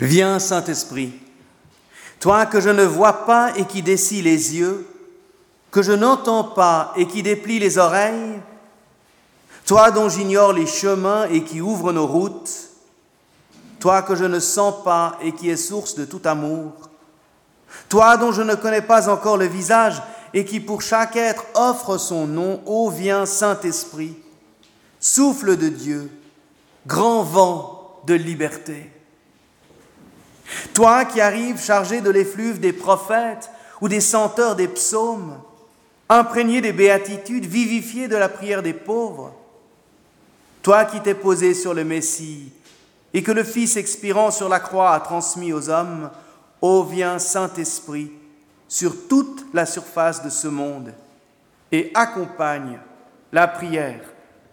Viens, Saint-Esprit, toi que je ne vois pas et qui dessis les yeux, que je n'entends pas et qui déplie les oreilles, toi dont j'ignore les chemins et qui ouvre nos routes, toi que je ne sens pas et qui est source de tout amour, toi dont je ne connais pas encore le visage et qui pour chaque être offre son nom, ô viens Saint-Esprit, souffle de Dieu, grand vent de liberté. Toi qui arrives chargé de l'effluve des prophètes ou des senteurs des psaumes, imprégné des béatitudes, vivifié de la prière des pauvres, toi qui t'es posé sur le Messie et que le Fils expirant sur la croix a transmis aux hommes, ô viens Saint-Esprit sur toute la surface de ce monde et accompagne la prière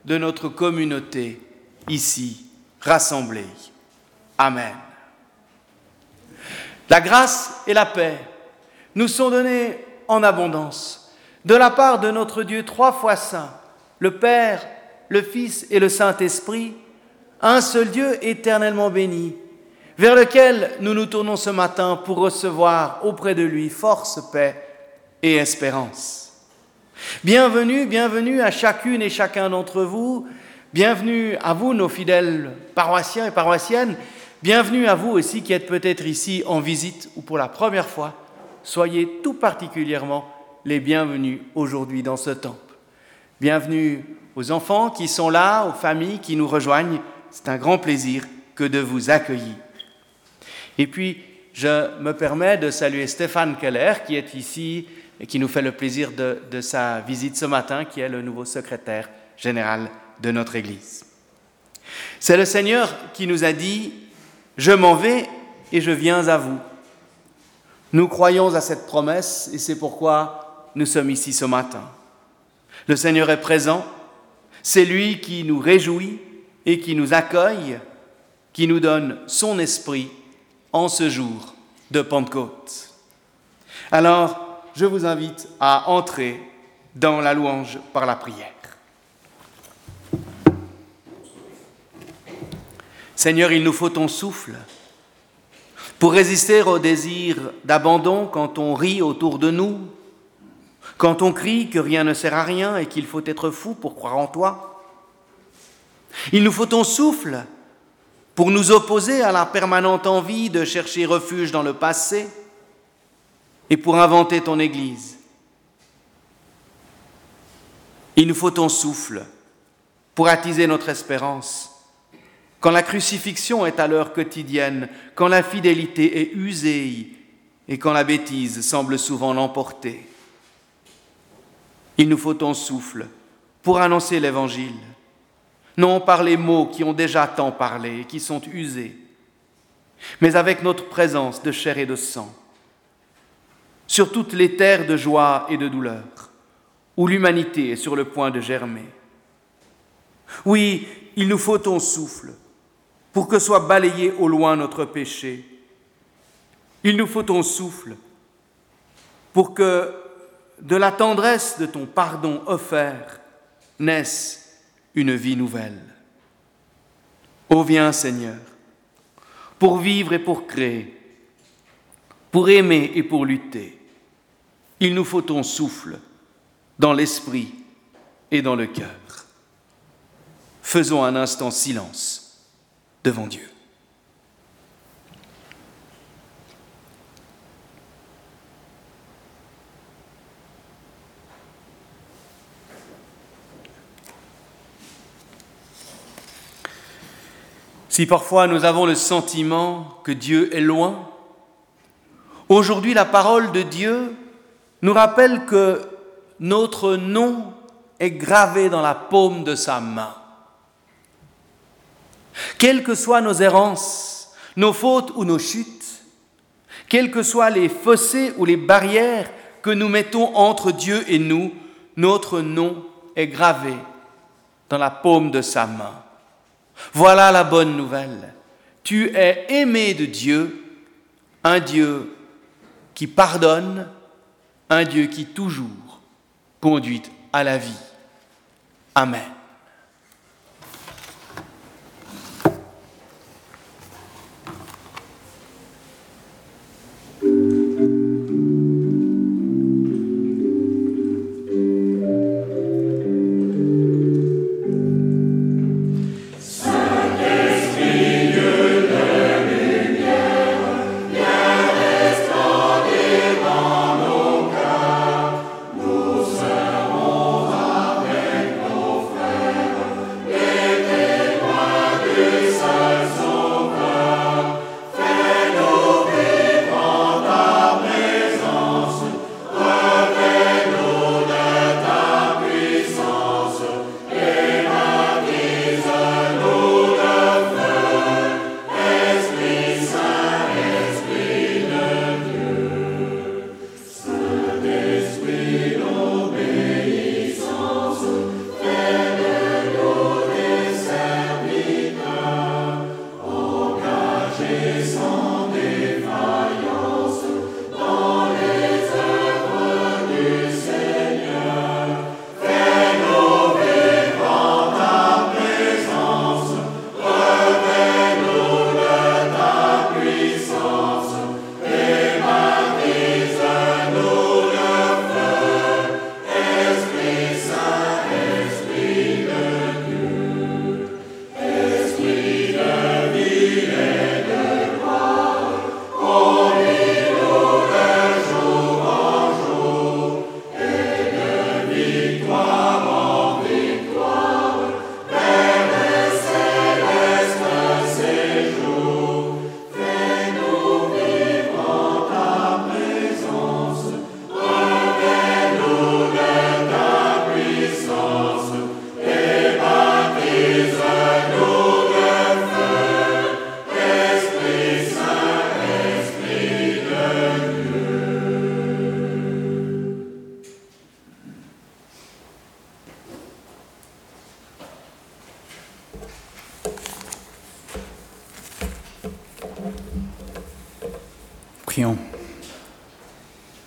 de notre communauté ici rassemblée. Amen. La grâce et la paix nous sont données en abondance de la part de notre Dieu trois fois saint, le Père, le Fils et le Saint-Esprit, un seul Dieu éternellement béni, vers lequel nous nous tournons ce matin pour recevoir auprès de lui force, paix et espérance. Bienvenue, bienvenue à chacune et chacun d'entre vous, bienvenue à vous, nos fidèles paroissiens et paroissiennes, bienvenue à vous aussi qui êtes peut-être ici en visite ou pour la première fois. Soyez tout particulièrement les bienvenus aujourd'hui dans ce temple. Bienvenue aux enfants qui sont là, aux familles qui nous rejoignent. C'est un grand plaisir que de vous accueillir. Et puis, je me permets de saluer Stéphane Keller, qui est ici et qui nous fait le plaisir de, de, sa visite ce matin, qui est le nouveau secrétaire général de notre Église. C'est le Seigneur qui nous a dit, je m'en vais et je viens à vous. Nous croyons à cette promesse et c'est pourquoi nous sommes ici ce matin. Le Seigneur est présent, c'est lui qui nous réjouit et qui nous accueille, qui nous donne son esprit en ce jour de Pentecôte. Alors, je vous invite à entrer dans la louange par la prière. Seigneur, il nous faut ton souffle pour résister au désir d'abandon quand on rit autour de nous, quand on crie que rien ne sert à rien et qu'il faut être fou pour croire en toi. Il nous faut ton souffle pour nous opposer à la permanente envie de chercher refuge dans le passé et pour inventer ton Église. Il nous faut ton souffle pour attiser notre espérance. Quand la crucifixion est à l'heure quotidienne, quand la fidélité est usée et quand la bêtise semble souvent l'emporter. Il nous faut ton souffle pour annoncer l'Évangile non par les mots qui ont déjà tant parlé et qui sont usés, mais avec notre présence de chair et de sang, sur toutes les terres de joie et de douleur, où l'humanité est sur le point de germer. Oui, il nous faut ton souffle pour que soit balayé au loin notre péché. Il nous faut ton souffle pour que de la tendresse de ton pardon offert naisse une vie nouvelle. Ô viens Seigneur, pour vivre et pour créer, pour aimer et pour lutter, il nous faut ton souffle dans l'esprit et dans le cœur. Faisons un instant silence devant Dieu. Si parfois nous avons le sentiment que Dieu est loin, aujourd'hui la parole de Dieu nous rappelle que notre nom est gravé dans la paume de sa main. Quelles que soient nos errances, nos fautes ou nos chutes, quels que soient les fossés ou les barrières que nous mettons entre Dieu et nous, notre nom est gravé dans la paume de sa main. Voilà la bonne nouvelle. Tu es aimé de Dieu, un Dieu qui pardonne, un Dieu qui toujours conduit à la vie. Amen.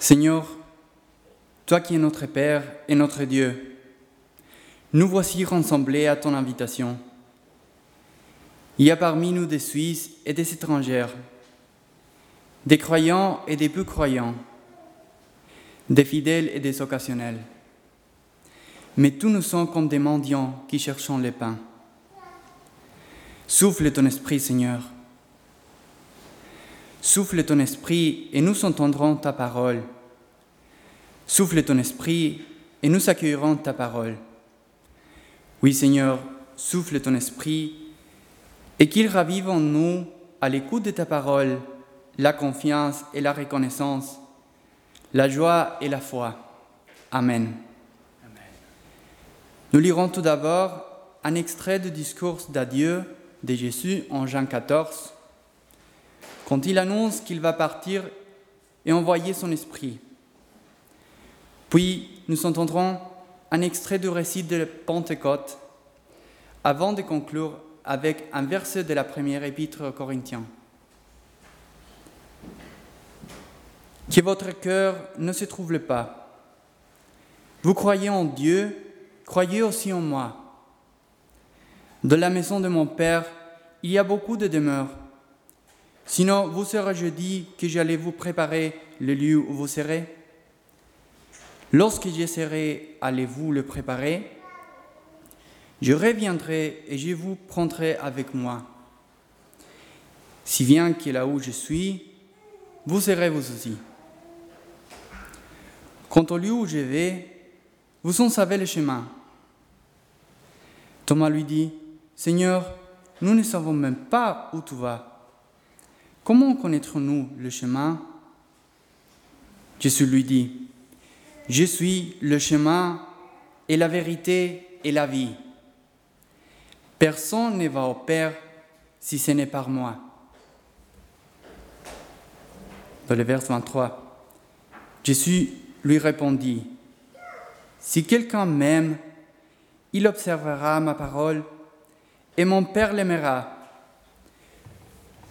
Seigneur, toi qui es notre Père et notre Dieu, nous voici rassemblés à ton invitation. Il y a parmi nous des Suisses et des étrangères, des croyants et des peu croyants, des fidèles et des occasionnels. Mais tous nous sommes comme des mendiants qui cherchons le pain. Souffle ton esprit, Seigneur. Souffle ton esprit et nous entendrons ta parole. Souffle ton esprit et nous accueillerons ta parole. Oui Seigneur, souffle ton esprit et qu'il ravive en nous, à l'écoute de ta parole, la confiance et la reconnaissance, la joie et la foi. Amen. Nous lirons tout d'abord un extrait du discours d'adieu de Jésus en Jean 14, quand il annonce qu'il va partir et envoyer son esprit. Puis nous entendrons un extrait du récit de Pentecôte avant de conclure avec un verset de la première épître aux Corinthiens. Que votre cœur ne se trouble pas. Vous croyez en Dieu, croyez aussi en moi. Dans la maison de mon Père, il y a beaucoup de demeures. Sinon, vous serais-je dit que j'allais vous préparer le lieu où vous serez? Lorsque j'essaierai, allez-vous le préparer Je reviendrai et je vous prendrai avec moi. Si bien que là où je suis, vous serez vous aussi. Quant au lieu où je vais, vous en savez le chemin. Thomas lui dit, Seigneur, nous ne savons même pas où tu vas. Comment connaîtrons-nous le chemin? Jésus lui dit, je suis le chemin et la vérité et la vie. Personne ne va au Père si ce n'est par moi. Dans le verset 23, Jésus lui répondit, Si quelqu'un m'aime, il observera ma parole et mon Père l'aimera.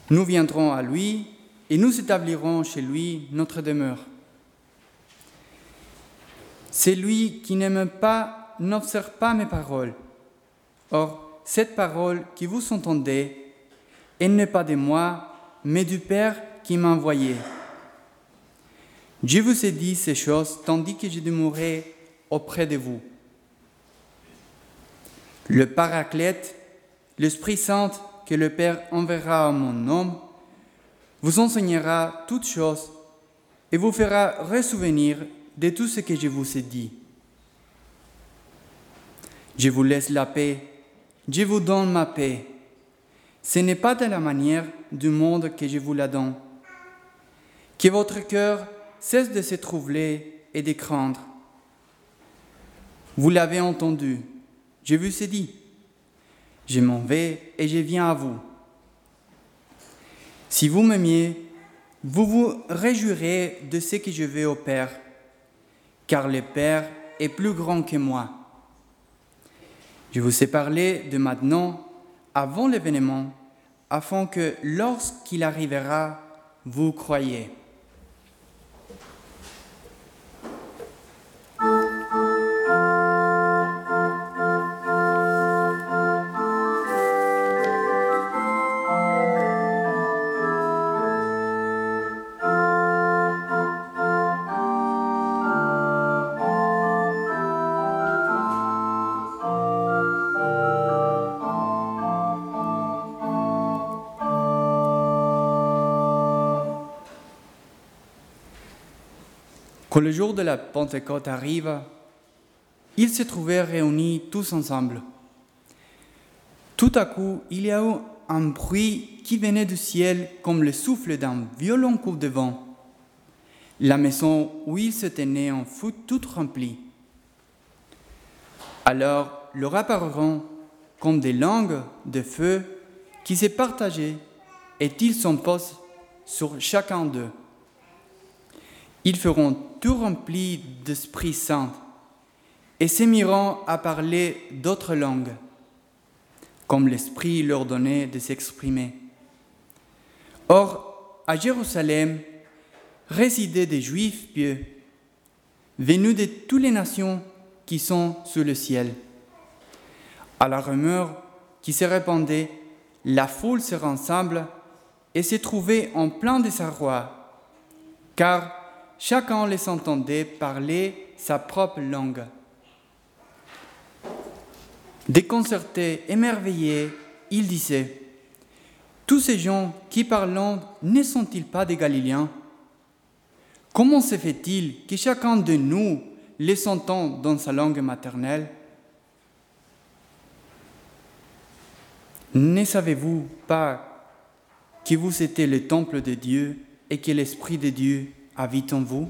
Nous viendrons à lui et nous établirons chez lui notre demeure. Celui qui n'aime pas n'observe pas mes paroles. Or, cette parole qui vous entendez, elle n'est pas de moi, mais du Père qui m'a envoyé. Je vous ai dit ces choses tandis que je demeurais auprès de vous. Le Paraclète, l'Esprit Saint que le Père enverra à mon nom, vous enseignera toutes choses et vous fera ressouvenir de tout ce que je vous ai dit. Je vous laisse la paix, je vous donne ma paix. Ce n'est pas de la manière du monde que je vous la donne. Que votre cœur cesse de se troubler et de craindre. Vous l'avez entendu, je vous ai dit, je m'en vais et je viens à vous. Si vous m'aimiez, vous vous réjouirez de ce que je vais au Père car le Père est plus grand que moi. Je vous ai parlé de maintenant, avant l'événement, afin que lorsqu'il arrivera, vous croyez. Quand le jour de la Pentecôte arrive, ils se trouvaient réunis tous ensemble. Tout à coup, il y a eu un bruit qui venait du ciel comme le souffle d'un violent coup de vent. La maison où ils se tenaient en fut toute remplie. Alors leur apparurent comme des langues de feu qui se partageaient et ils s'en posent sur chacun d'eux. Ils feront tout remplis d'Esprit Saint et s'émiront à parler d'autres langues, comme l'Esprit leur donnait de s'exprimer. Or, à Jérusalem, résidaient des Juifs pieux, venus de toutes les nations qui sont sous le ciel. À la rumeur qui se répandait, la foule se rassemble et se trouvait en plein désarroi, car chacun les entendait parler sa propre langue. Déconcertés, émerveillés, il disait, Tous ces gens qui parlent ne sont-ils pas des Galiléens? Comment se fait-il que chacun de nous les entend dans sa langue maternelle? Ne savez-vous pas que vous étiez le temple de Dieu et que l'Esprit de Dieu habite en vous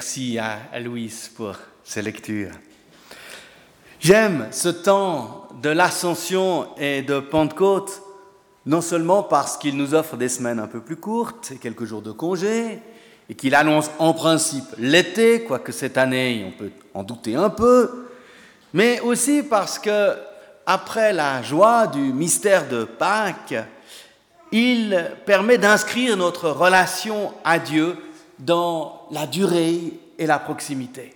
Merci à, Louise pour ces lectures. J'aime ce temps de l'ascension et de Pentecôte, non seulement parce qu'il nous offre des semaines un peu plus courtes et quelques jours de congé, et qu'il annonce en principe l'été, quoique cette année on peut en douter un peu, mais aussi parce que, après la joie du mystère de Pâques, il permet d'inscrire notre relation à Dieu dans la durée et la proximité.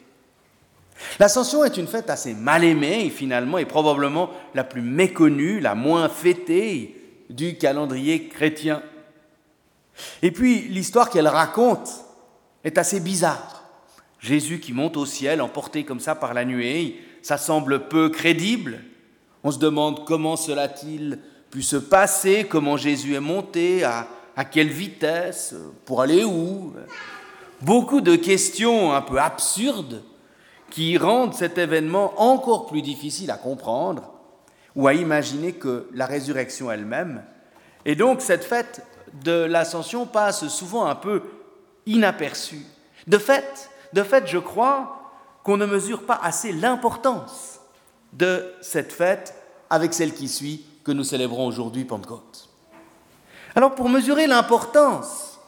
L'ascension est une fête assez mal aimée et finalement est probablement la plus méconnue, la moins fêtée du calendrier chrétien. Et puis l'histoire qu'elle raconte est assez bizarre. Jésus qui monte au ciel emporté comme ça par la nuée, ça semble peu crédible. On se demande comment cela a-t-il pu se passer, comment Jésus est monté, à, à quelle vitesse, pour aller où? Beaucoup de questions un peu absurdes qui rendent cet événement encore plus difficile à comprendre ou à imaginer que la résurrection elle-même. Et donc cette fête de l'ascension passe souvent un peu inaperçue. De fait, de fait, je crois qu'on ne mesure pas assez l'importance de cette fête avec celle qui suit que nous célébrons aujourd'hui Pentecôte. Alors pour mesurer l'importance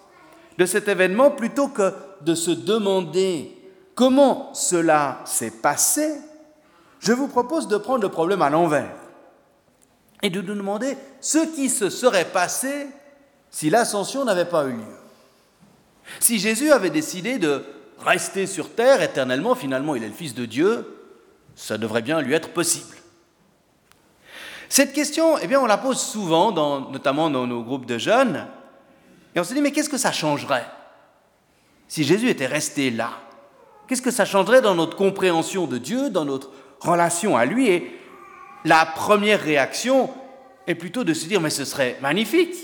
de cet événement, plutôt que de se demander comment cela s'est passé, je vous propose de prendre le problème à l'envers et de nous demander ce qui se serait passé si l'ascension n'avait pas eu lieu. Si Jésus avait décidé de rester sur terre éternellement, finalement il est le Fils de Dieu, ça devrait bien lui être possible. Cette question, eh bien, on la pose souvent, notamment dans nos groupes de jeunes, et on se dit, mais qu'est-ce que ça changerait? Si Jésus était resté là, qu'est-ce que ça changerait dans notre compréhension de Dieu, dans notre relation à lui? Et la première réaction est plutôt de se dire, mais ce serait magnifique.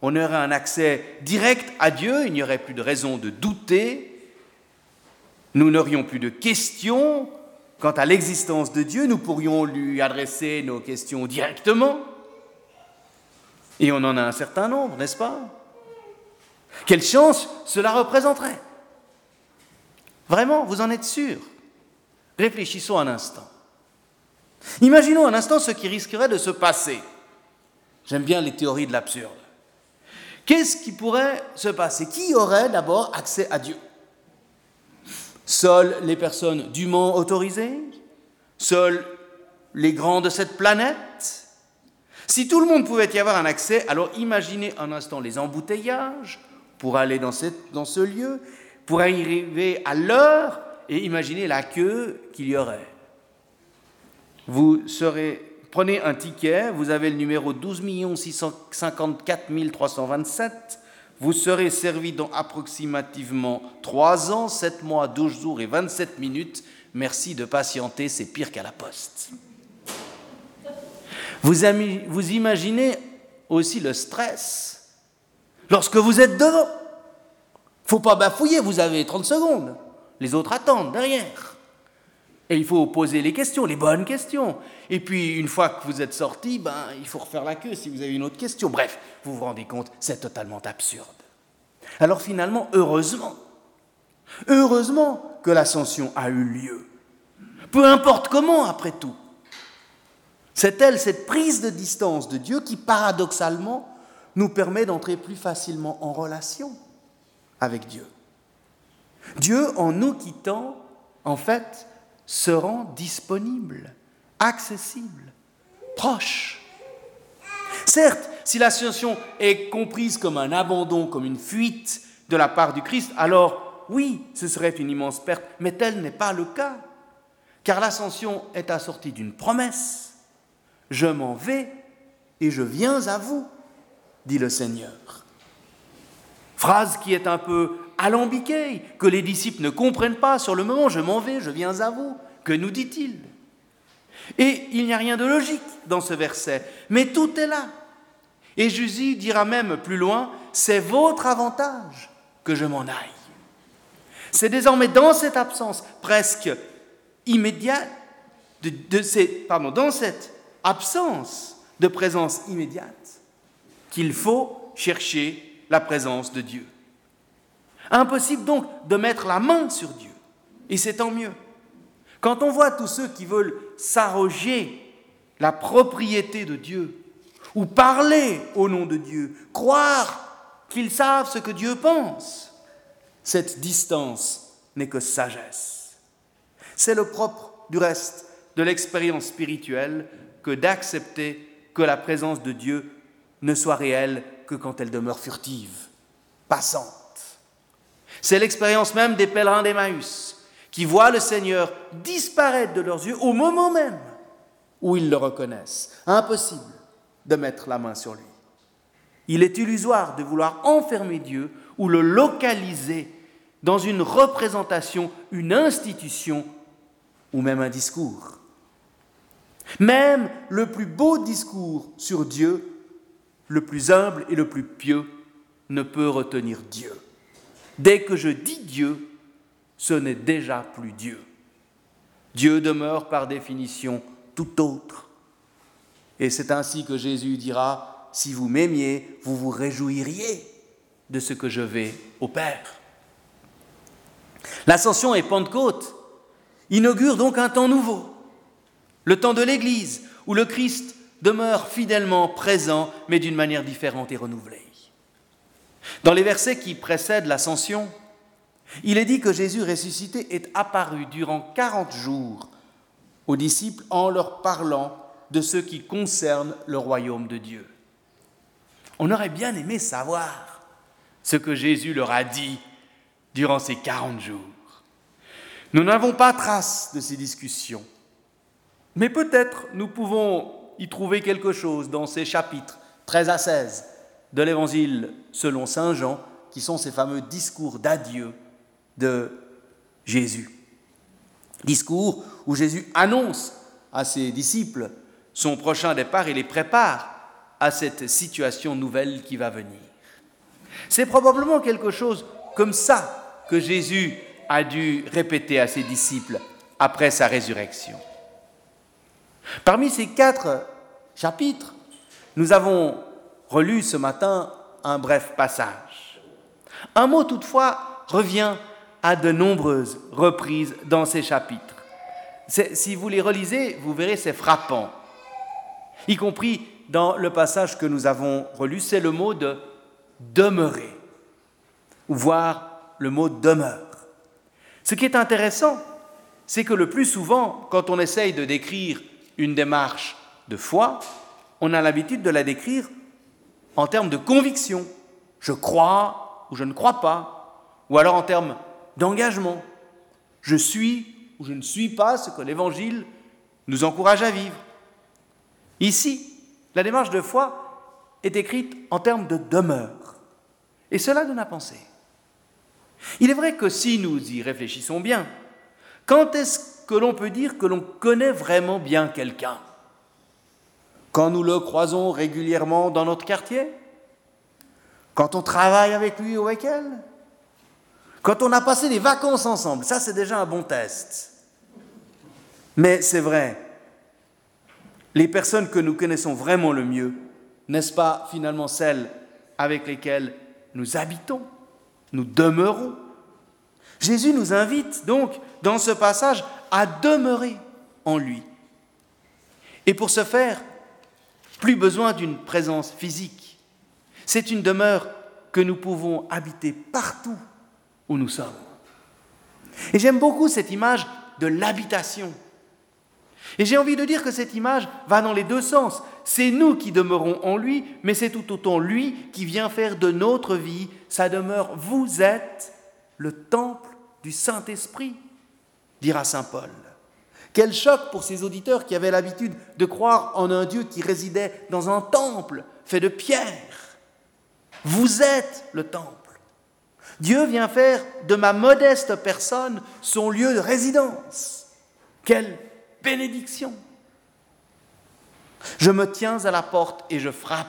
On aurait un accès direct à Dieu, il n'y aurait plus de raison de douter, nous n'aurions plus de questions quant à l'existence de Dieu, nous pourrions lui adresser nos questions directement. Et on en a un certain nombre, n'est-ce pas? Quelle chance cela représenterait Vraiment, vous en êtes sûr? Réfléchissons un instant. Imaginons un instant ce qui risquerait de se passer. J'aime bien les théories de l'absurde. Qu'est-ce qui pourrait se passer? Qui aurait d'abord accès à Dieu? Seules les personnes dûment autorisées? Seuls les grands de cette planète? Si tout le monde pouvait y avoir un accès, alors imaginez un instant les embouteillages pour aller dans, dans ce lieu, pour arriver à l'heure et imaginez la queue qu'il y aurait. Vous serez, prenez un ticket, vous avez le numéro 12 654 327, vous serez servi dans approximativement 3 ans, 7 mois, 12 jours et 27 minutes. Merci de patienter, c'est pire qu'à la poste. Vous, vous imaginez aussi le stress lorsque vous êtes devant. Faut pas bafouiller, vous avez 30 secondes. Les autres attendent derrière. Et il faut poser les questions, les bonnes questions. Et puis, une fois que vous êtes sorti, ben, il faut refaire la queue si vous avez une autre question. Bref, vous vous rendez compte, c'est totalement absurde. Alors finalement, heureusement, heureusement que l'ascension a eu lieu. Peu importe comment, après tout. C'est elle, cette prise de distance de Dieu qui, paradoxalement, nous permet d'entrer plus facilement en relation avec Dieu. Dieu, en nous quittant, en fait, se rend disponible, accessible, proche. Certes, si l'ascension est comprise comme un abandon, comme une fuite de la part du Christ, alors oui, ce serait une immense perte, mais tel n'est pas le cas, car l'ascension est assortie d'une promesse. Je m'en vais et je viens à vous, dit le Seigneur. Phrase qui est un peu alambiquée, que les disciples ne comprennent pas sur le moment, je m'en vais, je viens à vous. Que nous dit-il Et il n'y a rien de logique dans ce verset, mais tout est là. Et Jésus dira même plus loin, c'est votre avantage que je m'en aille. C'est désormais dans cette absence presque immédiate, pardon, dans cette absence de présence immédiate, qu'il faut chercher la présence de Dieu. Impossible donc de mettre la main sur Dieu. Et c'est tant mieux. Quand on voit tous ceux qui veulent s'arroger la propriété de Dieu, ou parler au nom de Dieu, croire qu'ils savent ce que Dieu pense, cette distance n'est que sagesse. C'est le propre, du reste, de l'expérience spirituelle que d'accepter que la présence de Dieu ne soit réelle que quand elle demeure furtive, passante. C'est l'expérience même des pèlerins d'Emmaüs, qui voient le Seigneur disparaître de leurs yeux au moment même où ils le reconnaissent. Impossible de mettre la main sur lui. Il est illusoire de vouloir enfermer Dieu ou le localiser dans une représentation, une institution ou même un discours. Même le plus beau discours sur Dieu, le plus humble et le plus pieux, ne peut retenir Dieu. Dès que je dis Dieu, ce n'est déjà plus Dieu. Dieu demeure par définition tout autre. Et c'est ainsi que Jésus dira, si vous m'aimiez, vous vous réjouiriez de ce que je vais au Père. L'ascension et Pentecôte inaugurent donc un temps nouveau, le temps de l'Église, où le Christ demeure fidèlement présent, mais d'une manière différente et renouvelée. Dans les versets qui précèdent l'ascension, il est dit que Jésus ressuscité est apparu durant quarante jours aux disciples en leur parlant de ce qui concerne le royaume de Dieu. On aurait bien aimé savoir ce que Jésus leur a dit durant ces quarante jours. Nous n'avons pas trace de ces discussions, mais peut-être nous pouvons y trouver quelque chose dans ces chapitres 13 à 16 de l'Évangile selon Saint Jean, qui sont ces fameux discours d'adieu de Jésus. Discours où Jésus annonce à ses disciples son prochain départ et les prépare à cette situation nouvelle qui va venir. C'est probablement quelque chose comme ça que Jésus a dû répéter à ses disciples après sa résurrection. Parmi ces quatre chapitres, nous avons relu ce matin un bref passage. Un mot toutefois revient à de nombreuses reprises dans ces chapitres. Si vous les relisez, vous verrez, c'est frappant. Y compris dans le passage que nous avons relu, c'est le mot de demeurer, ou voir le mot demeure. Ce qui est intéressant, c'est que le plus souvent, quand on essaye de décrire une démarche de foi, on a l'habitude de la décrire en termes de conviction. Je crois ou je ne crois pas. Ou alors en termes d'engagement. Je suis ou je ne suis pas ce que l'Évangile nous encourage à vivre. Ici, la démarche de foi est écrite en termes de demeure. Et cela donne à penser. Il est vrai que si nous y réfléchissons bien, quand est-ce que l'on peut dire que l'on connaît vraiment bien quelqu'un Quand nous le croisons régulièrement dans notre quartier Quand on travaille avec lui ou avec elle Quand on a passé des vacances ensemble Ça, c'est déjà un bon test. Mais c'est vrai, les personnes que nous connaissons vraiment le mieux, n'est-ce pas finalement celles avec lesquelles nous habitons, nous demeurons Jésus nous invite donc dans ce passage à demeurer en lui. Et pour ce faire, plus besoin d'une présence physique. C'est une demeure que nous pouvons habiter partout où nous sommes. Et j'aime beaucoup cette image de l'habitation. Et j'ai envie de dire que cette image va dans les deux sens. C'est nous qui demeurons en lui, mais c'est tout autant lui qui vient faire de notre vie sa demeure. Vous êtes le temple du Saint-Esprit, dira Saint Paul. Quel choc pour ces auditeurs qui avaient l'habitude de croire en un Dieu qui résidait dans un temple fait de pierre. Vous êtes le temple. Dieu vient faire de ma modeste personne son lieu de résidence. Quelle bénédiction. Je me tiens à la porte et je frappe.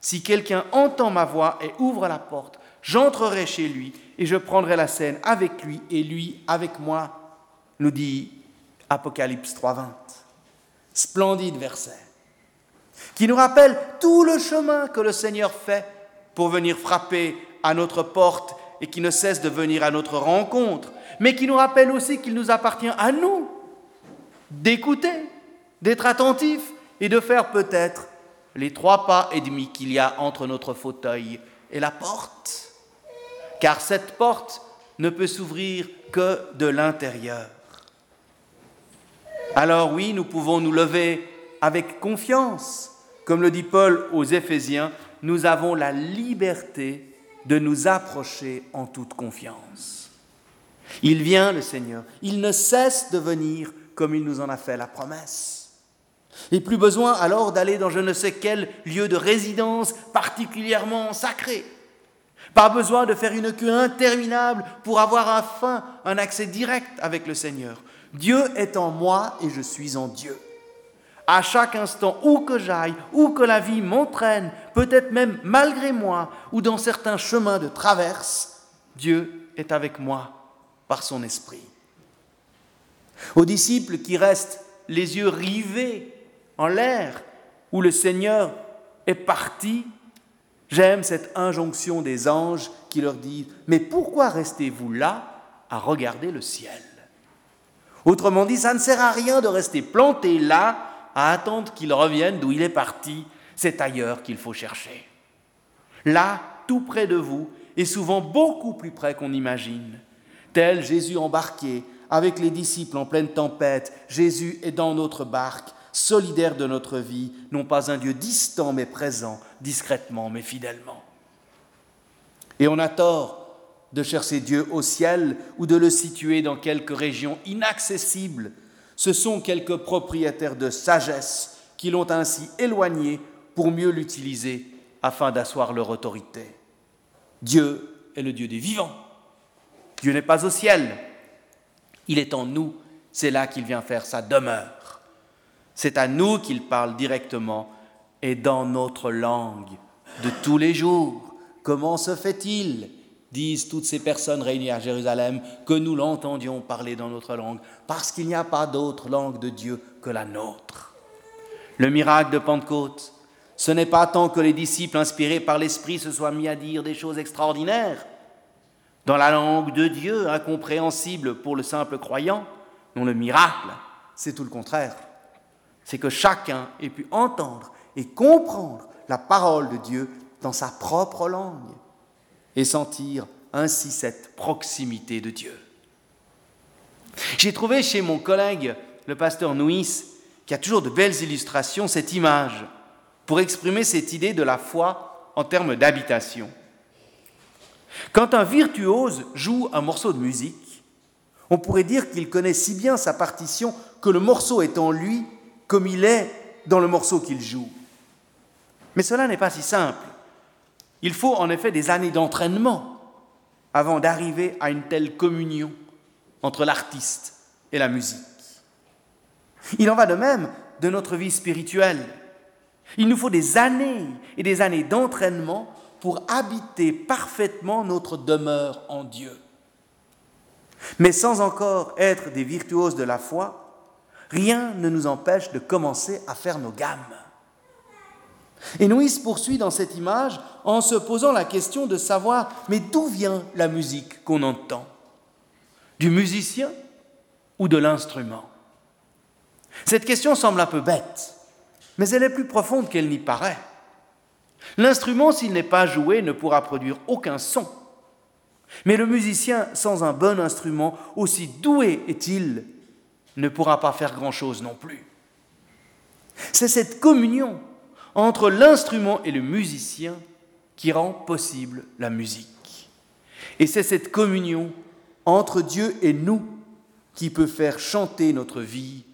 Si quelqu'un entend ma voix et ouvre la porte, j'entrerai chez lui et je prendrai la scène avec lui et lui avec moi, nous dit Apocalypse 3.20. Splendide verset, qui nous rappelle tout le chemin que le Seigneur fait pour venir frapper à notre porte et qui ne cesse de venir à notre rencontre, mais qui nous rappelle aussi qu'il nous appartient à nous d'écouter, d'être attentifs et de faire peut-être les trois pas et demi qu'il y a entre notre fauteuil et la porte. Car cette porte ne peut s'ouvrir que de l'intérieur. Alors oui, nous pouvons nous lever avec confiance. Comme le dit Paul aux Éphésiens, nous avons la liberté de nous approcher en toute confiance. Il vient, le Seigneur, il ne cesse de venir comme il nous en a fait la promesse. Et plus besoin alors d'aller dans je ne sais quel lieu de résidence particulièrement sacré. Pas besoin de faire une queue interminable pour avoir enfin un accès direct avec le Seigneur. Dieu est en moi et je suis en Dieu. À chaque instant, où que j'aille, où que la vie m'entraîne, peut-être même malgré moi, ou dans certains chemins de traverse, Dieu est avec moi par son esprit. Aux disciples qui restent les yeux rivés en l'air, où le Seigneur est parti, j'aime cette injonction des anges qui leur dit, mais pourquoi restez-vous là à regarder le ciel? Autrement dit, ça ne sert à rien de rester planté là à attendre qu'il revienne d'où il est parti, c'est ailleurs qu'il faut chercher. Là, tout près de vous, et souvent beaucoup plus près qu'on imagine, tel Jésus embarqué avec les disciples en pleine tempête, Jésus est dans notre barque, solidaire de notre vie, non pas un Dieu distant mais présent, discrètement mais fidèlement. Et on a tort de chercher Dieu au ciel ou de le situer dans quelques régions inaccessibles. Ce sont quelques propriétaires de sagesse qui l'ont ainsi éloigné pour mieux l'utiliser afin d'asseoir leur autorité. Dieu est le Dieu des vivants. Dieu n'est pas au ciel, il est en nous, c'est là qu'il vient faire sa demeure. C'est à nous qu'il parle directement et dans notre langue de tous les jours. Comment se fait-il, disent toutes ces personnes réunies à Jérusalem, que nous l'entendions parler dans notre langue Parce qu'il n'y a pas d'autre langue de Dieu que la nôtre? Le miracle de Pentecôte, Ce n'est pas tant que les disciples inspirés par l'Esprit se soient mis à dire des choses extraordinaires, dans la langue de Dieu, incompréhensible pour le simple croyant, non le miracle, c'est tout le contraire. C'est que chacun ait pu entendre et comprendre la parole de Dieu dans sa propre langue et sentir ainsi cette proximité de Dieu. J'ai trouvé chez mon collègue, le pasteur Nuis, qui a toujours de belles illustrations, cette image pour exprimer cette idée de la foi en termes d'habitation. Quand un virtuose joue un morceau de musique, on pourrait dire qu'il connaît si bien sa partition que le morceau est en lui comme il est dans le morceau qu'il joue. Mais cela n'est pas si simple. Il faut en effet des années d'entraînement avant d'arriver à une telle communion entre l'artiste et la musique. Il en va de même de notre vie spirituelle. Il nous faut des années et des années d'entraînement pour habiter parfaitement notre demeure en Dieu. Mais sans encore être des virtuoses de la foi, rien ne nous empêche de commencer à faire nos gammes. Et Nuis poursuit dans cette image en se posant la question de savoir, mais d'où vient la musique qu'on entend? Du musicien ou de l'instrument? Cette question semble un peu bête, mais elle est plus profonde qu'elle n'y paraît. L'instrument, s'il n'est pas joué, ne pourra produire aucun son. Mais le musicien, sans un bon instrument, aussi doué est-il, ne pourra pas faire grand-chose non plus. C'est cette communion entre l'instrument et le musicien qui rend possible la musique. Et c'est cette communion entre Dieu et nous qui peut faire chanter notre vie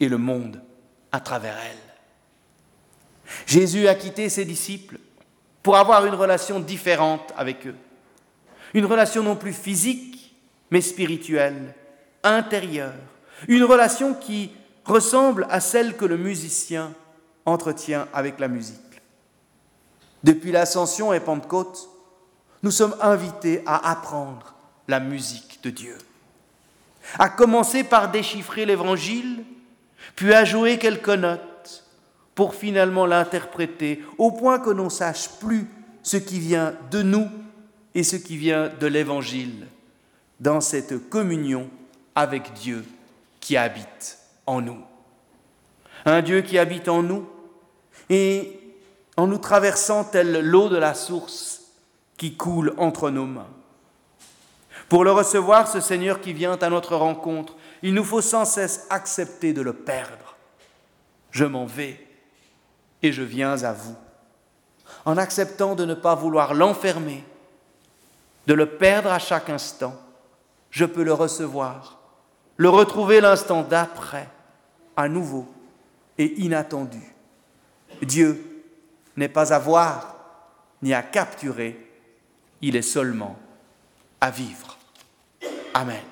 et le monde à travers elle. Jésus a quitté ses disciples pour avoir une relation différente avec eux. Une relation non plus physique, mais spirituelle, intérieure. Une relation qui ressemble à celle que le musicien entretient avec la musique. Depuis l'ascension et Pentecôte, nous sommes invités à apprendre la musique de Dieu. À commencer par déchiffrer l'Évangile, puis à jouer quelques notes pour finalement l'interpréter au point que l'on sache plus ce qui vient de nous et ce qui vient de l'Évangile dans cette communion avec Dieu qui habite en nous. Un Dieu qui habite en nous et en nous traversant tel l'eau de la source qui coule entre nos mains. Pour le recevoir, ce Seigneur qui vient à notre rencontre, il nous faut sans cesse accepter de le perdre. Je m'en vais et je viens à vous. En acceptant de ne pas vouloir l'enfermer, de le perdre à chaque instant, je peux le recevoir, le retrouver l'instant d'après, à nouveau et inattendu. Dieu n'est pas à voir ni à capturer, il est seulement à vivre. Amen.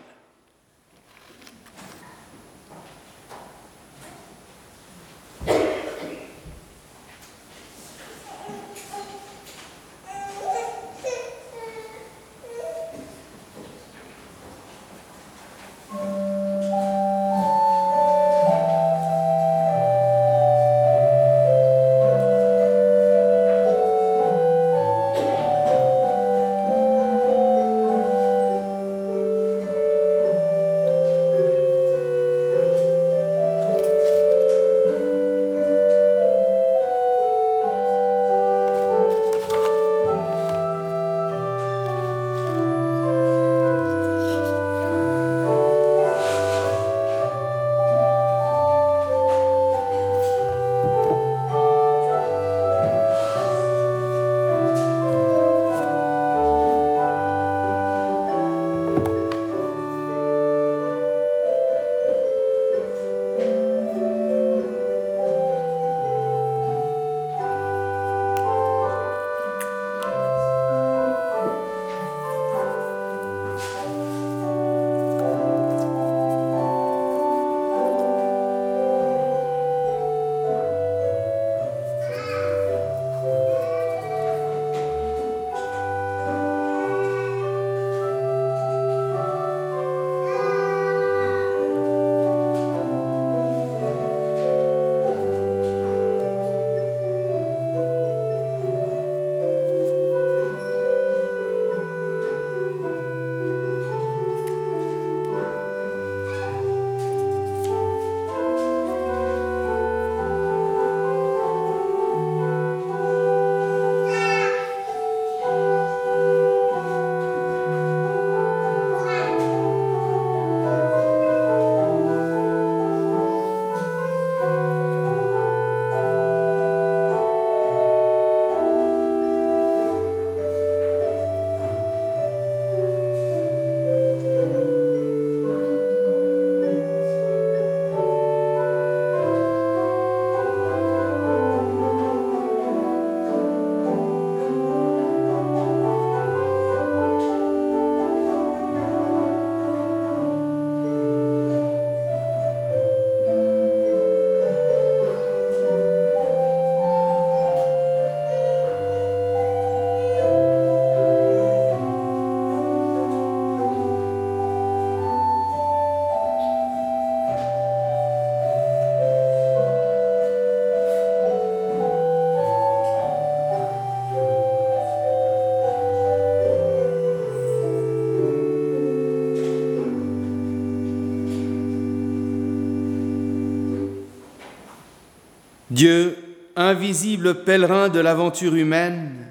Dieu, invisible pèlerin de l'aventure humaine,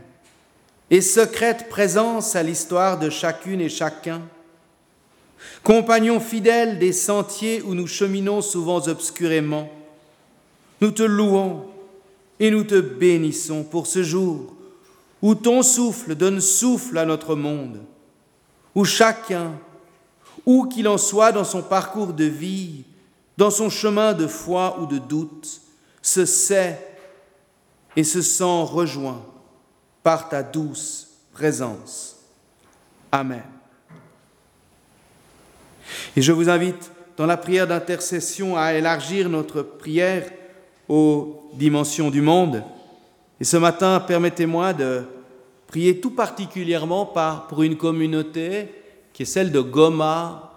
et secrète présence à l'histoire de chacune et chacun, compagnon fidèle des sentiers où nous cheminons souvent obscurément, nous te louons et nous te bénissons pour ce jour où ton souffle donne souffle à notre monde, où chacun, où qu'il en soit dans son parcours de vie, dans son chemin de foi ou de doute, se sait et se sent rejoint par ta douce présence. Amen. Et je vous invite dans la prière d'intercession à élargir notre prière aux dimensions du monde. Et ce matin, permettez-moi de prier tout particulièrement pour une communauté qui est celle de Goma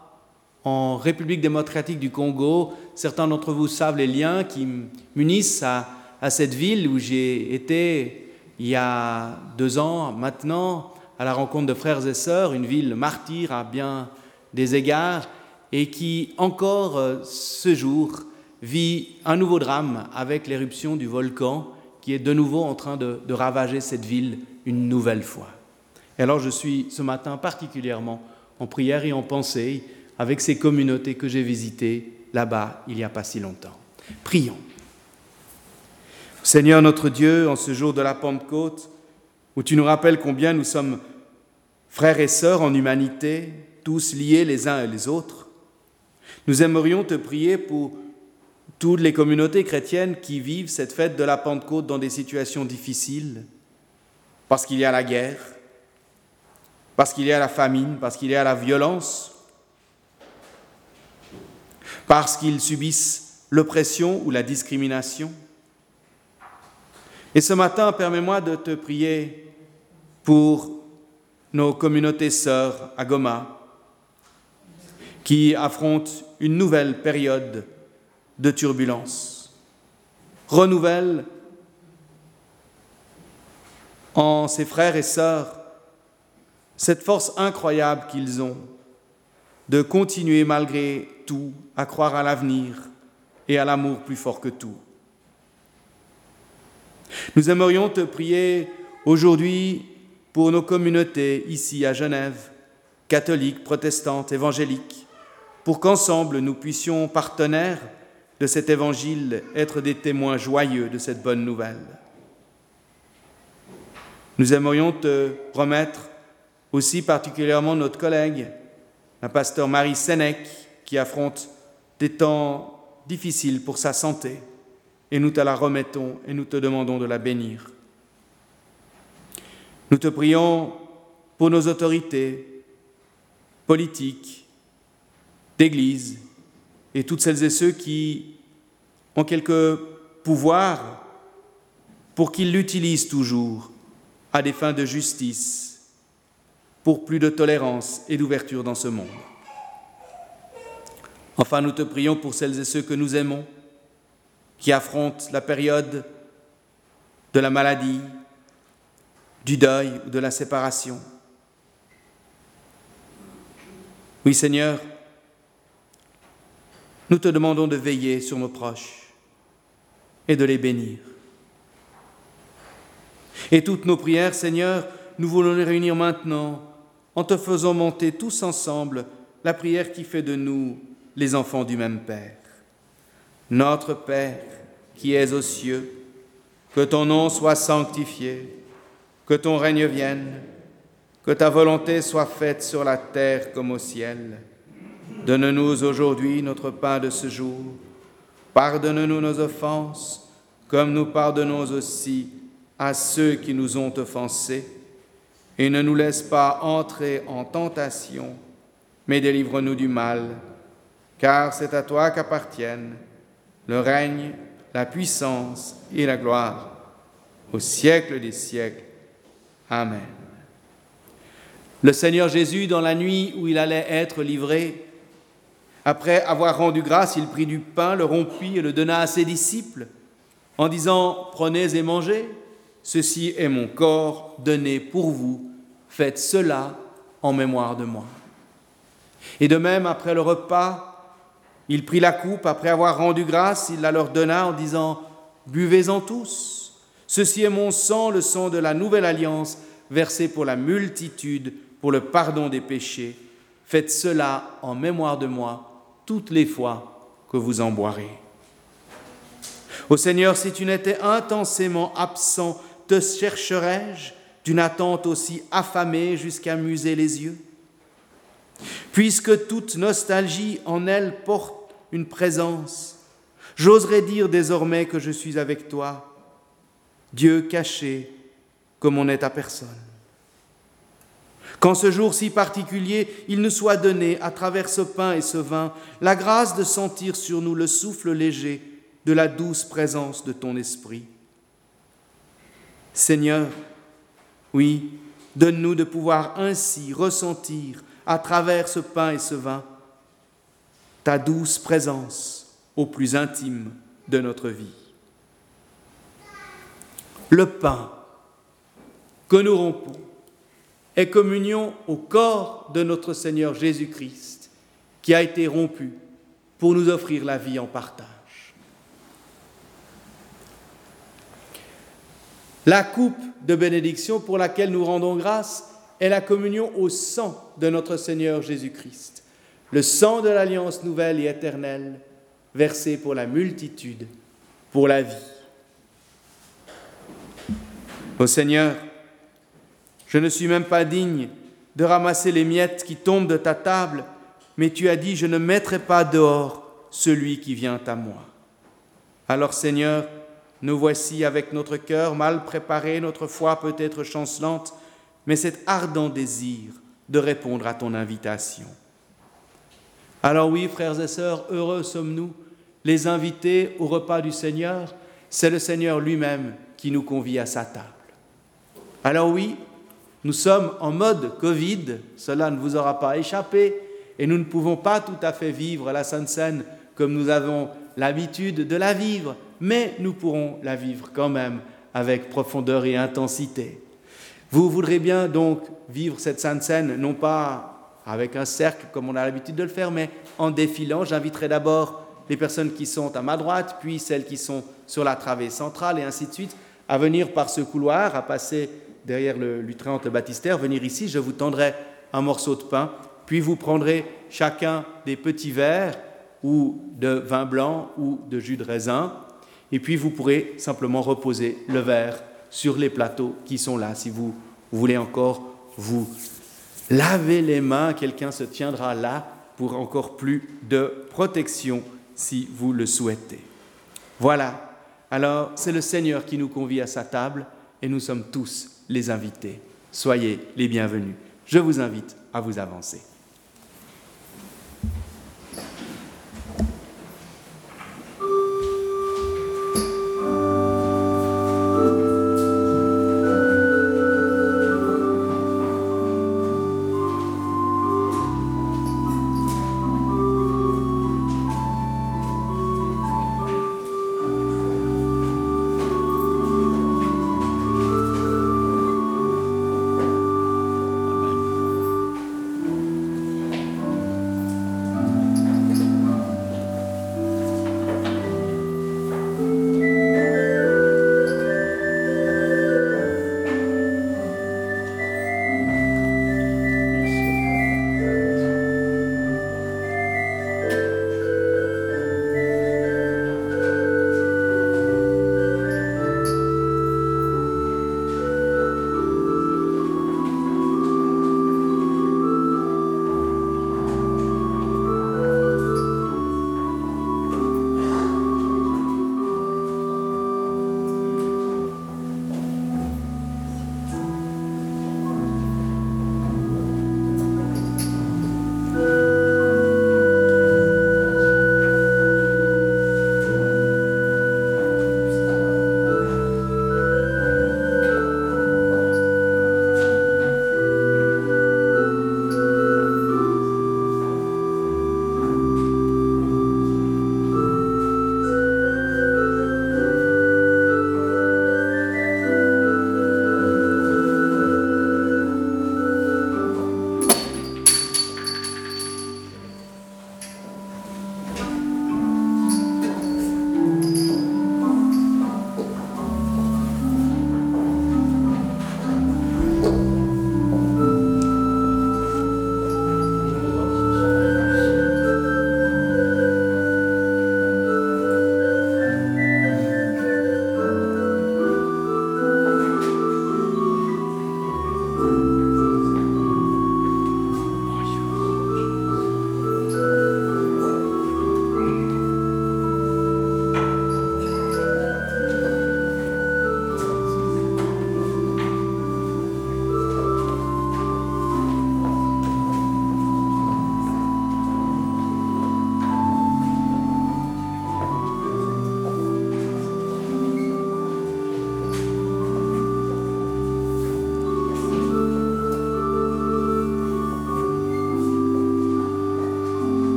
en République démocratique du Congo. Certains d'entre vous savent les liens qui m'unissent à, cette ville où j'ai été il y a deux ans maintenant à la rencontre de frères et sœurs, une ville martyre à bien des égards et qui encore euh, ce jour vit un nouveau drame avec l'éruption du volcan qui est de nouveau en train de, ravager cette ville une nouvelle fois. Et alors je suis ce matin particulièrement en prière et en pensée avec ces communautés que j'ai visitées là-bas il n'y a pas si longtemps. Prions. Seigneur notre Dieu, en ce jour de la Pentecôte, où tu nous rappelles combien nous sommes frères et sœurs en humanité, tous liés les uns et les autres, nous aimerions te prier pour toutes les communautés chrétiennes qui vivent cette fête de la Pentecôte dans des situations difficiles, parce qu'il y a la guerre, parce qu'il y a la famine, parce qu'il y a la violence, parce qu'ils subissent l'oppression ou la discrimination. Et ce matin, permets-moi de te prier pour nos communautés sœurs à Goma, qui affrontent une nouvelle période de turbulence. Renouvelle en ses frères et sœurs cette force incroyable qu'ils ont de continuer malgré tout à croire à l'avenir et à l'amour plus fort que tout. Nous aimerions te prier aujourd'hui pour nos communautés ici à Genève, catholiques, protestantes, évangéliques, pour qu'ensemble nous puissions, partenaires de cet évangile, être des témoins joyeux de cette bonne nouvelle. Nous aimerions te remettre aussi particulièrement notre collègue, la pasteur Marie Sénèque, qui affronte des temps difficiles pour sa santé, et nous te la remettons et nous te demandons de la bénir. Nous te prions pour nos autorités politiques, d'Église, et toutes celles et ceux qui ont quelque pouvoir pour qu'ils l'utilisent toujours à des fins de justice, pour plus de tolérance et d'ouverture dans ce monde. Enfin, nous te prions pour celles et ceux que nous aimons, qui affrontent la période de la maladie, du deuil ou de la séparation. Oui, Seigneur, nous te demandons de veiller sur nos proches et de les bénir. Et toutes nos prières, Seigneur, nous voulons les réunir maintenant en te faisant monter tous ensemble la prière qui fait de nous les enfants du même Père. Notre Père qui es aux cieux, que ton nom soit sanctifié, que ton règne vienne, que ta volonté soit faite sur la terre comme au ciel. Donne-nous aujourd'hui notre pain de ce jour. Pardonne-nous nos offenses, comme nous pardonnons aussi à ceux qui nous ont offensés. Et ne nous laisse pas entrer en tentation, mais délivre-nous du mal, car c'est à toi qu'appartiennent le règne, la puissance et la gloire, au siècle des siècles. Amen. Le Seigneur Jésus, dans la nuit où il allait être livré, après avoir rendu grâce, il prit du pain, le rompit et le donna à ses disciples, en disant, Prenez et mangez, ceci est mon corps donné pour vous, faites cela en mémoire de moi. Et de même, après le repas, il prit la coupe, après avoir rendu grâce, il la leur donna en disant, buvez-en tous. Ceci est mon sang, le sang de la nouvelle alliance, versé pour la multitude, pour le pardon des péchés. Faites cela en mémoire de moi toutes les fois que vous en boirez. Ô Seigneur, si tu n'étais intensément absent, te chercherais-je d'une attente aussi affamée jusqu'à muser les yeux? Puisque toute nostalgie en elle porte une présence, j'oserais dire désormais que je suis avec toi, Dieu caché comme on est à personne. Qu'en ce jour si particulier, il nous soit donné, à travers ce pain et ce vin, la grâce de sentir sur nous le souffle léger de la douce présence de ton esprit. Seigneur, oui, donne-nous de pouvoir ainsi ressentir à travers ce pain et ce vin ta douce présence au plus intime de notre vie. Le pain que nous rompons est communion au corps de notre Seigneur Jésus-Christ qui a été rompu pour nous offrir la vie en partage. La coupe de bénédiction pour laquelle nous rendons grâce est la communion au sang de notre Seigneur Jésus-Christ, le sang de l'alliance nouvelle et éternelle versé pour la multitude, pour la vie. Ô Seigneur, je ne suis même pas digne de ramasser les miettes qui tombent de ta table, mais tu as dit, je ne mettrai pas dehors celui qui vient à moi. Alors Seigneur, nous voici avec notre cœur mal préparé, notre foi peut-être chancelante, mais cet ardent désir de répondre à ton invitation. Alors oui, frères et sœurs, heureux sommes-nous, les invités au repas du Seigneur, c'est le Seigneur lui-même qui nous convie à sa table. Alors oui, nous sommes en mode Covid, cela ne vous aura pas échappé, et nous ne pouvons pas tout à fait vivre la Sainte Seine comme nous avons l'habitude de la vivre, mais nous pourrons la vivre quand même avec profondeur et intensité. Vous voudrez bien donc vivre cette Sainte Seine, non pas avec un cercle comme on a l'habitude de le faire, mais en défilant. J'inviterai d'abord les personnes qui sont à ma droite, puis celles qui sont sur la travée centrale, et ainsi de suite, à venir par ce couloir, à passer derrière le lutrin, le baptistère, venir ici, je vous tendrai un morceau de pain, puis vous prendrez chacun des petits verres ou de vin blanc ou de jus de raisin, et puis vous pourrez simplement reposer le verre sur les plateaux qui sont là. Si vous voulez encore vous laver les mains, quelqu'un se tiendra là pour encore plus de protection si vous le souhaitez. Voilà, alors c'est le Seigneur qui nous convie à sa table et nous sommes tous les invités. Soyez les bienvenus. Je vous invite à vous avancer.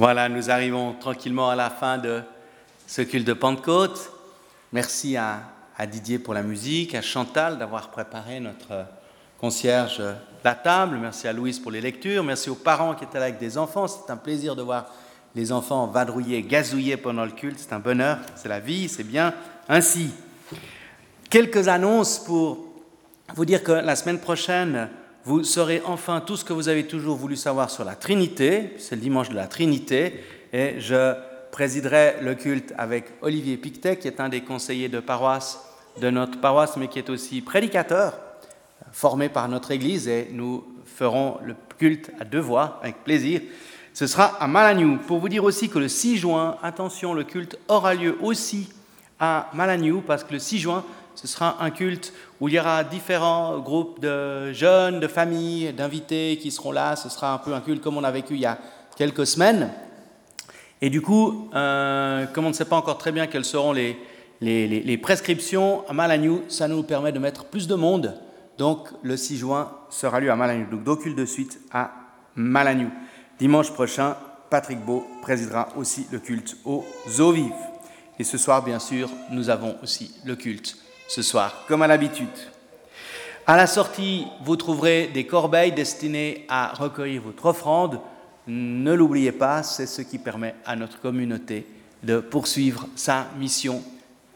Voilà, nous arrivons tranquillement à la fin de ce culte de Pentecôte. Merci à, Didier pour la musique, à Chantal d'avoir préparé notre concierge la table. Merci à Louise pour les lectures. Merci aux parents qui étaient là avec des enfants. C'est un plaisir de voir les enfants vadrouiller, gazouiller pendant le culte. C'est un bonheur. C'est la vie. C'est bien ainsi. Quelques annonces pour vous dire que la semaine prochaine, vous saurez enfin tout ce que vous avez toujours voulu savoir sur la Trinité. C'est le dimanche de la Trinité. Et je présiderai le culte avec Olivier Pictet, qui est un des conseillers de paroisse de notre paroisse, mais qui est aussi prédicateur formé par notre Église et nous ferons le culte à deux voix avec plaisir. Ce sera à Malagnou. Pour vous dire aussi que le 6 juin, attention, le culte aura lieu aussi à Malagnou parce que le 6 juin, ce sera un culte où il y aura différents groupes de jeunes, de familles, d'invités qui seront là. Ce sera un peu un culte comme on a vécu il y a quelques semaines. Et du coup, euh, comme on ne sait pas encore très bien quelles seront les, prescriptions à Malagnou, ça nous permet de mettre plus de monde donc le 6 juin sera lieu à Malagnou. Donc d'occulte de suite à Malagnou. Dimanche prochain, Patrick Beau présidera aussi le culte aux eaux vives. Et ce soir, bien sûr, nous avons aussi le culte. Ce soir, comme à l'habitude. À la sortie, vous trouverez des corbeilles destinées à recueillir votre offrande. Ne l'oubliez pas, c'est ce qui permet à notre communauté de poursuivre sa mission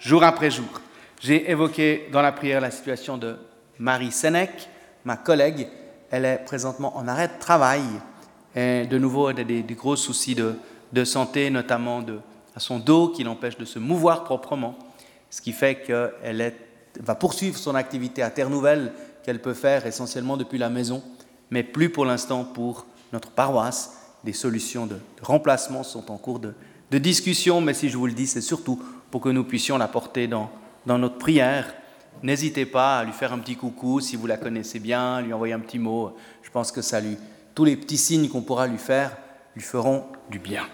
jour après jour. J'ai évoqué dans la prière la situation de Marie Sénèque, ma collègue, elle est présentement en arrêt de travail. Et de nouveau, elle a des, gros soucis de, santé, notamment de, à son dos, qui l'empêche de se mouvoir proprement. Ce qui fait qu'elle va poursuivre son activité à Terre Nouvelle, qu'elle peut faire essentiellement depuis la maison, mais plus pour l'instant pour notre paroisse. Des solutions de, remplacement sont en cours de, discussion, mais si je vous le dis, c'est surtout pour que nous puissions la porter dans, dans notre prière n'hésitez pas à lui faire un petit coucou si vous la connaissez bien, lui envoyer un petit mot. Je pense que ça lui, tous les petits signes qu'on pourra lui faire lui feront du bien.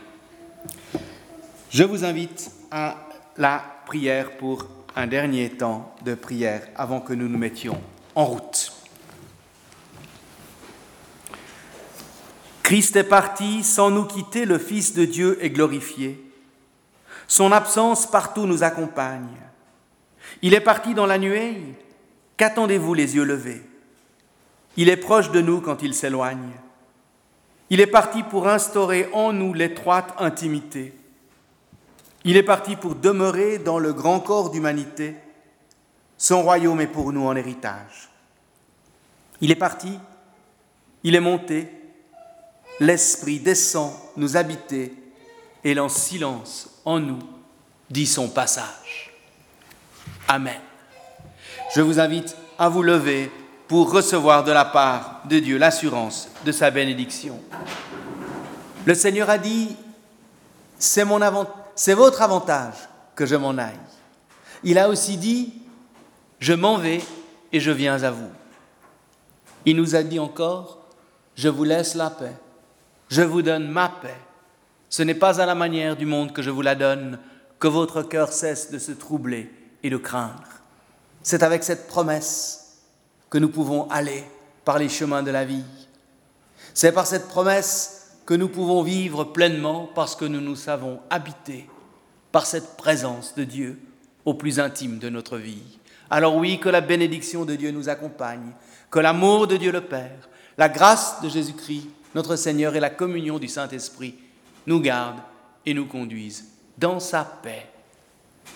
Je vous invite à la prière pour un dernier temps de prière avant que nous nous mettions en route. Christ est parti sans nous quitter, le Fils de Dieu est glorifié. Son absence partout nous accompagne. Il est parti dans la nuée. Qu'attendez-vous les yeux levés? Il est proche de nous quand il s'éloigne. Il est parti pour instaurer en nous l'étroite intimité. Il est parti pour demeurer dans le grand corps d'humanité. Son royaume est pour nous en héritage. Il est parti, il est monté, l'Esprit descend nous habiter et en silence en nous dit son passage. Amen. Je vous invite à vous lever pour recevoir de la part de Dieu l'assurance de sa bénédiction. Le Seigneur a dit, c'est, mon c'est votre avantage que je m'en aille. Il a aussi dit, je m'en vais et je viens à vous. Il nous a dit encore, je vous laisse la paix, je vous donne ma paix. Ce n'est pas à la manière du monde que je vous la donne, que votre cœur cesse de se troubler et de craindre. C'est avec cette promesse que nous pouvons aller par les chemins de la vie. C'est par cette promesse que nous pouvons vivre pleinement parce que nous nous savons habités par cette présence de Dieu au plus intime de notre vie. Alors oui, que la bénédiction de Dieu nous accompagne, que l'amour de Dieu le Père, la grâce de Jésus-Christ, notre Seigneur, et la communion du Saint-Esprit nous gardent et nous conduisent dans sa paix.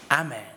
Amen.